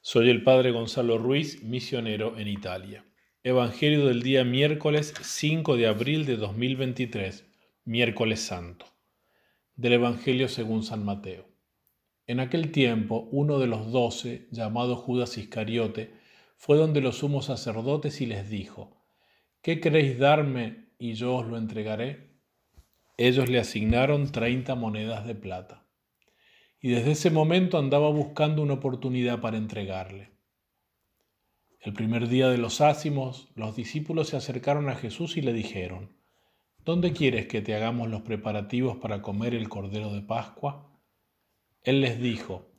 Soy el Padre Gonzalo Ruiz, misionero en Italia. Evangelio del día miércoles 5 de abril de 2023, miércoles santo. Del Evangelio según San Mateo. En aquel tiempo, uno de los doce, llamado Judas Iscariote, fue donde los sumos sacerdotes y les dijo, ¿qué queréis darme y yo os lo entregaré? Ellos le asignaron treinta monedas de plata y desde ese momento andaba buscando una oportunidad para entregarle. El primer día de los ácimos, los discípulos se acercaron a Jesús y le dijeron, ¿Dónde quieres que te hagamos los preparativos para comer el Cordero de Pascua? Él les dijo,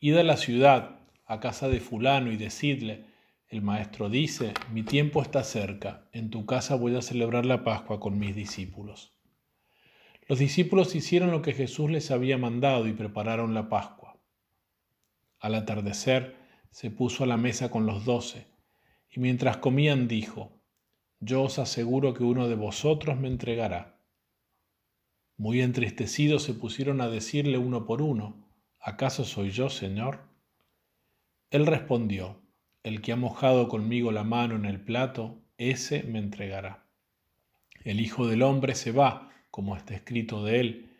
Id a la ciudad, a casa de fulano, y decidle, el maestro dice, mi tiempo está cerca, en tu casa voy a celebrar la Pascua con mis discípulos. Los discípulos hicieron lo que Jesús les había mandado y prepararon la Pascua. Al atardecer se puso a la mesa con los doce, y mientras comían dijo, Yo os aseguro que uno de vosotros me entregará. Muy entristecidos se pusieron a decirle uno por uno, ¿acaso soy yo, Señor? Él respondió, El que ha mojado conmigo la mano en el plato, ese me entregará. El Hijo del Hombre se va, como está escrito de él,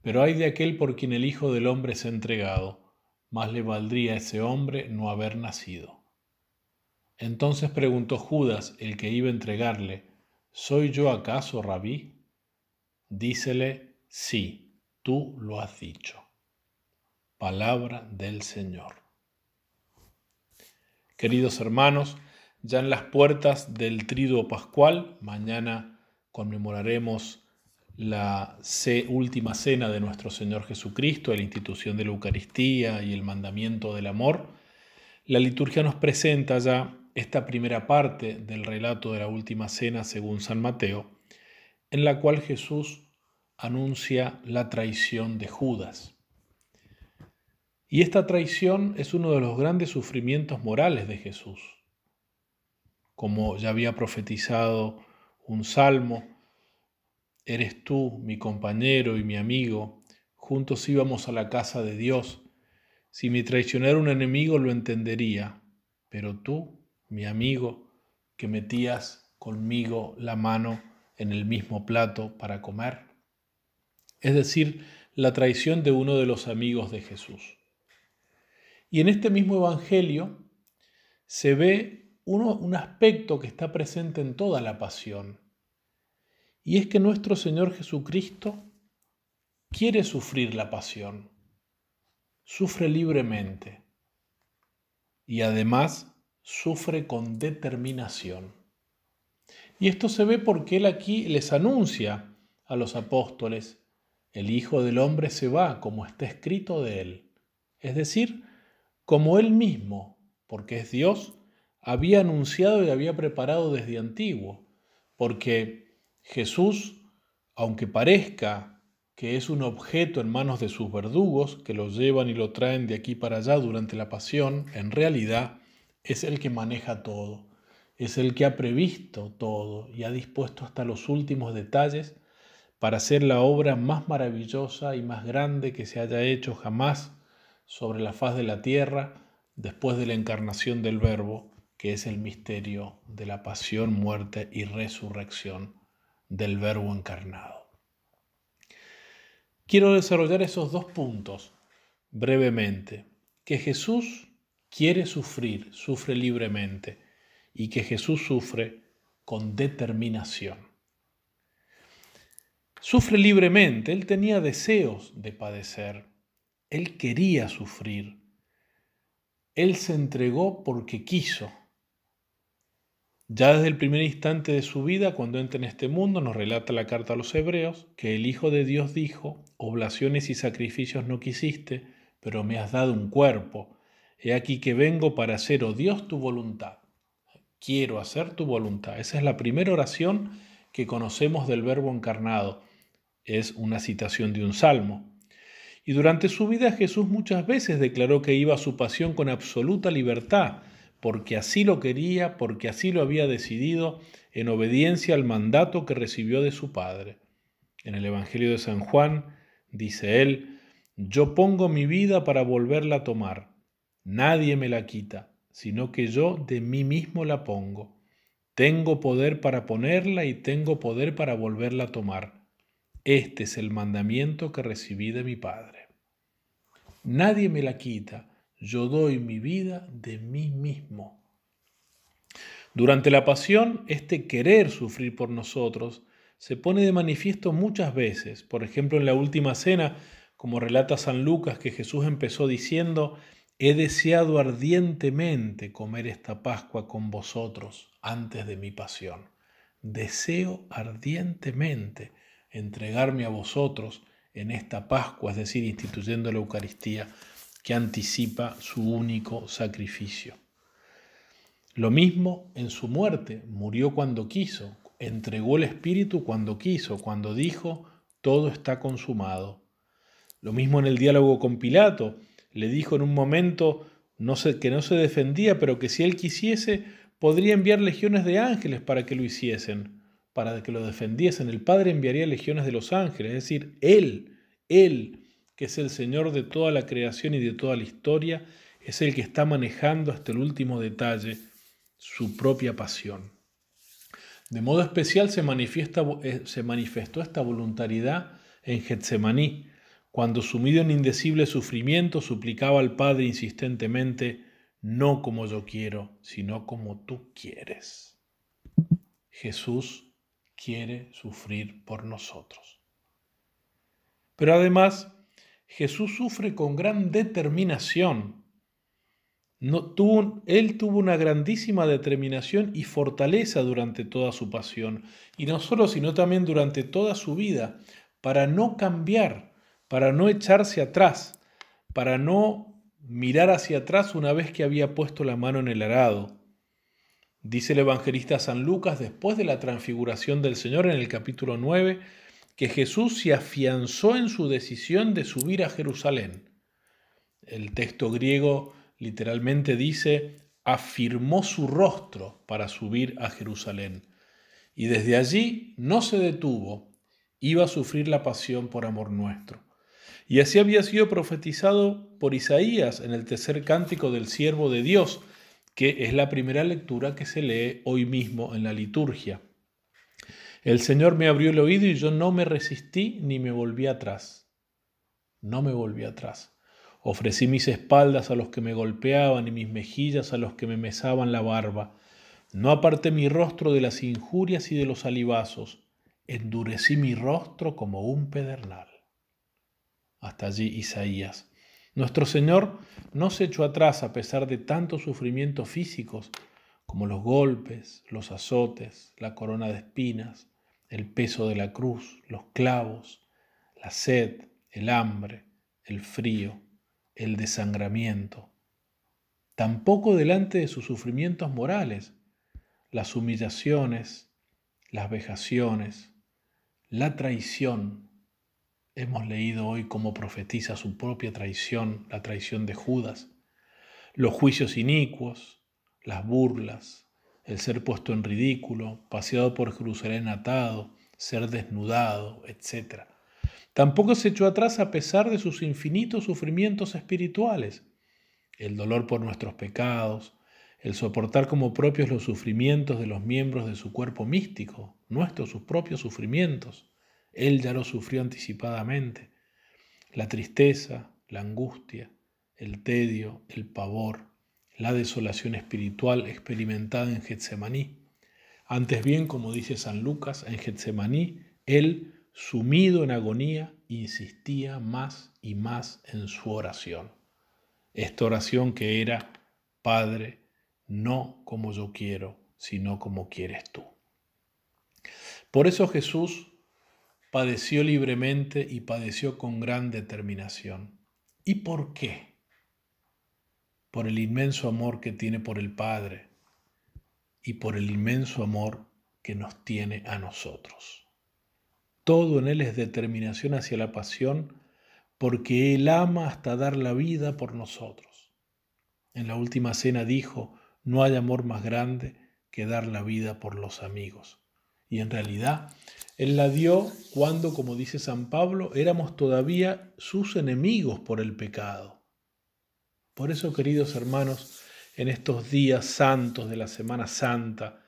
pero hay de aquel por quien el Hijo del Hombre ha entregado, más le valdría a ese hombre no haber nacido. Entonces preguntó Judas, el que iba a entregarle, ¿Soy yo acaso, rabí? Dícele, sí, tú lo has dicho. Palabra del Señor. Queridos hermanos, ya en las puertas del triduo pascual, mañana conmemoraremos la última cena de nuestro Señor Jesucristo, la institución de la Eucaristía y el mandamiento del amor, la liturgia nos presenta ya esta primera parte del relato de la última cena según San Mateo, en la cual Jesús anuncia la traición de Judas. Y esta traición es uno de los grandes sufrimientos morales de Jesús. Como ya había profetizado un salmo, Eres tú, mi compañero y mi amigo. Juntos íbamos a la casa de Dios. Si mi traicionara un enemigo lo entendería, pero tú, mi amigo, que metías conmigo la mano en el mismo plato para comer. Es decir, la traición de uno de los amigos de Jesús. Y en este mismo Evangelio se ve un aspecto que está presente en toda la pasión y es que nuestro Señor Jesucristo quiere sufrir la pasión, sufre libremente y además sufre con determinación. Y esto se ve porque Él aquí les anuncia a los apóstoles, el Hijo del Hombre se va como está escrito de Él. Es decir, como Él mismo, porque es Dios, había anunciado y había preparado desde antiguo, porque Jesús, aunque parezca que es un objeto en manos de sus verdugos, que lo llevan y lo traen de aquí para allá durante la pasión, en realidad es el que maneja todo, es el que ha previsto todo y ha dispuesto hasta los últimos detalles para hacer la obra más maravillosa y más grande que se haya hecho jamás sobre la faz de la tierra después de la encarnación del Verbo, que es el misterio de la pasión, muerte y resurrección del Verbo encarnado. Quiero desarrollar esos dos puntos brevemente. Que Jesús quiere sufrir, sufre libremente, y que Jesús sufre con determinación. Sufre libremente, él tenía deseos de padecer, él quería sufrir, él se entregó porque quiso, ya desde el primer instante de su vida, cuando entra en este mundo, nos relata la carta a los hebreos, que el Hijo de Dios dijo, oblaciones y sacrificios no quisiste, pero me has dado un cuerpo. He aquí que vengo para hacer, oh Dios, tu voluntad. Quiero hacer tu voluntad. Esa es la primera oración que conocemos del Verbo encarnado. Es una citación de un salmo. Y durante su vida Jesús muchas veces declaró que iba a su pasión con absoluta libertad, porque así lo quería, porque así lo había decidido, en obediencia al mandato que recibió de su Padre. En el Evangelio de San Juan dice él, yo pongo mi vida para volverla a tomar. Nadie me la quita, sino que yo de mí mismo la pongo. Tengo poder para ponerla y tengo poder para volverla a tomar. Este es el mandamiento que recibí de mi Padre. Nadie me la quita, yo doy mi vida de mí mismo. Durante la pasión, este querer sufrir por nosotros se pone de manifiesto muchas veces. Por ejemplo, en la última cena, como relata San Lucas, que Jesús empezó diciendo, He deseado ardientemente comer esta Pascua con vosotros antes de mi pasión. Deseo ardientemente entregarme a vosotros en esta Pascua, es decir, instituyendo la Eucaristía que anticipa su único sacrificio. Lo mismo en su muerte, murió cuando quiso, entregó el Espíritu cuando quiso, cuando dijo, todo está consumado. Lo mismo en el diálogo con Pilato, le dijo en un momento no que no se defendía, pero que si él quisiese, podría enviar legiones de ángeles para que lo hiciesen, para que lo defendiesen. El Padre enviaría legiones de los ángeles, es decir, Él, Él, que es el Señor de toda la creación y de toda la historia, es el que está manejando hasta el último detalle su propia pasión. De modo especial se, manifiesta, eh, se manifestó esta voluntariedad en Getsemaní, cuando sumido en indecible sufrimiento suplicaba al Padre insistentemente, no como yo quiero, sino como tú quieres. Jesús quiere sufrir por nosotros. Pero además, Jesús sufre con gran determinación. No, él tuvo una grandísima determinación y fortaleza durante toda su pasión, y no solo, sino también durante toda su vida, para no cambiar para no echarse atrás, para no mirar hacia atrás una vez que había puesto la mano en el arado. Dice el evangelista San Lucas después de la transfiguración del Señor en el capítulo 9, que Jesús se afianzó en su decisión de subir a Jerusalén. El texto griego literalmente dice, afirmó su rostro para subir a Jerusalén. Y desde allí no se detuvo, iba a sufrir la pasión por amor nuestro. Y así había sido profetizado por Isaías en el tercer cántico del siervo de Dios, que es la primera lectura que se lee hoy mismo en la liturgia. El Señor me abrió el oído y yo no me resistí ni me volví atrás. No me volví atrás. Ofrecí mis espaldas a los que me golpeaban y mis mejillas a los que me mesaban la barba. No aparté mi rostro de las injurias y de los alibazos. Endurecí mi rostro como un pedernal. Hasta allí Isaías. Nuestro Señor no se echó atrás a pesar de tantos sufrimientos físicos como los golpes, los azotes, la corona de espinas, el peso de la cruz, los clavos, la sed, el hambre, el frío, el desangramiento. Tampoco delante de sus sufrimientos morales, las humillaciones, las vejaciones, la traición, Hemos leído hoy cómo profetiza su propia traición, la traición de Judas, los juicios inicuos, las burlas, el ser puesto en ridículo, paseado por Jerusalén atado, ser desnudado, etc. Tampoco se echó atrás a pesar de sus infinitos sufrimientos espirituales, el dolor por nuestros pecados, el soportar como propios los sufrimientos de los miembros de su cuerpo místico, nuestros sus propios sufrimientos, él ya lo sufrió anticipadamente. La tristeza, la angustia, el tedio, el pavor, la desolación espiritual experimentada en Getsemaní. Antes bien, como dice San Lucas, en Getsemaní, Él, sumido en agonía, insistía más y más en su oración. Esta oración que era, Padre, no como yo quiero, sino como quieres tú. Por eso Jesús padeció libremente y padeció con gran determinación. ¿Y por qué? Por el inmenso amor que tiene por el Padre y por el inmenso amor que nos tiene a nosotros. Todo en Él es determinación hacia la pasión porque Él ama hasta dar la vida por nosotros. En la última cena dijo, no hay amor más grande que dar la vida por los amigos. Y en realidad él la dio cuando, como dice San Pablo, éramos todavía sus enemigos por el pecado. Por eso, queridos hermanos, en estos días santos de la Semana Santa,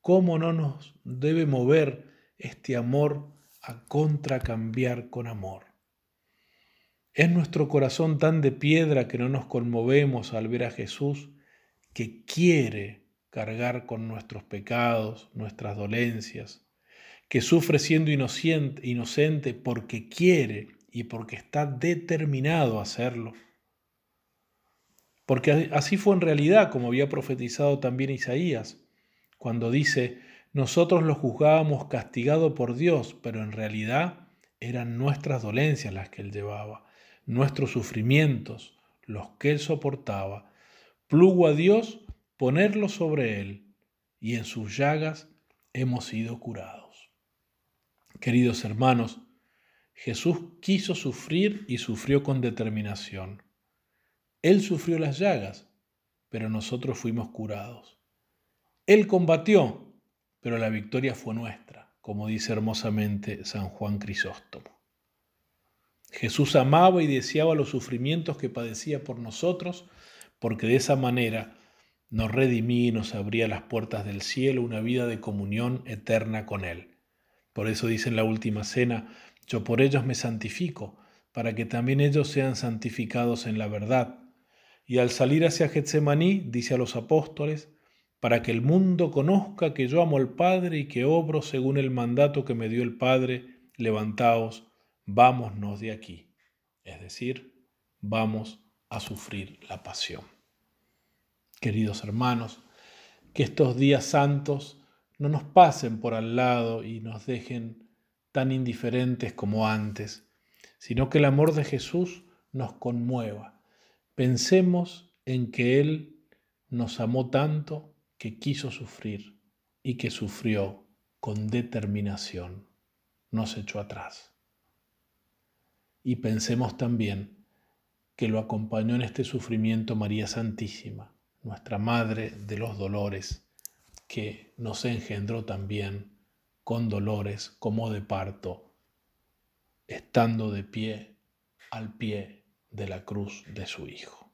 ¿cómo no nos debe mover este amor a contracambiar con amor? ¿Es nuestro corazón tan de piedra que no nos conmovemos al ver a Jesús que quiere cargar con nuestros pecados, nuestras dolencias, que sufre siendo inocente, inocente porque quiere y porque está determinado a hacerlo? Porque así fue en realidad, como había profetizado también Isaías, cuando dice, nosotros lo juzgábamos castigado por Dios, pero en realidad eran nuestras dolencias las que él llevaba, nuestros sufrimientos, los que él soportaba. Plugo a Dios ponerlo sobre él, y en sus llagas hemos sido curados. Queridos hermanos, Jesús quiso sufrir y sufrió con determinación. Él sufrió las llagas, pero nosotros fuimos curados. Él combatió, pero la victoria fue nuestra, como dice hermosamente San Juan Crisóstomo. Jesús amaba y deseaba los sufrimientos que padecía por nosotros, porque de esa manera nos redimía y nos abría las puertas del cielo una vida de comunión eterna con Él. Por eso dice en la última cena, yo por ellos me santifico, para que también ellos sean santificados en la verdad y al salir hacia Getsemaní dice a los apóstoles, para que el mundo conozca que yo amo al Padre y que obro según el mandato que me dio el Padre, levantaos, vámonos de aquí. Es decir, vamos a sufrir la pasión. Queridos hermanos, que estos días santos no nos pasen por al lado y nos dejen tan indiferentes como antes, sino que el amor de Jesús nos conmueva Pensemos en que Él nos amó tanto que quiso sufrir y que sufrió con determinación, nos echó atrás. Y pensemos también que lo acompañó en este sufrimiento María Santísima, nuestra Madre de los Dolores, que nos engendró también con dolores como de parto, estando de pie al pie de la cruz de su Hijo.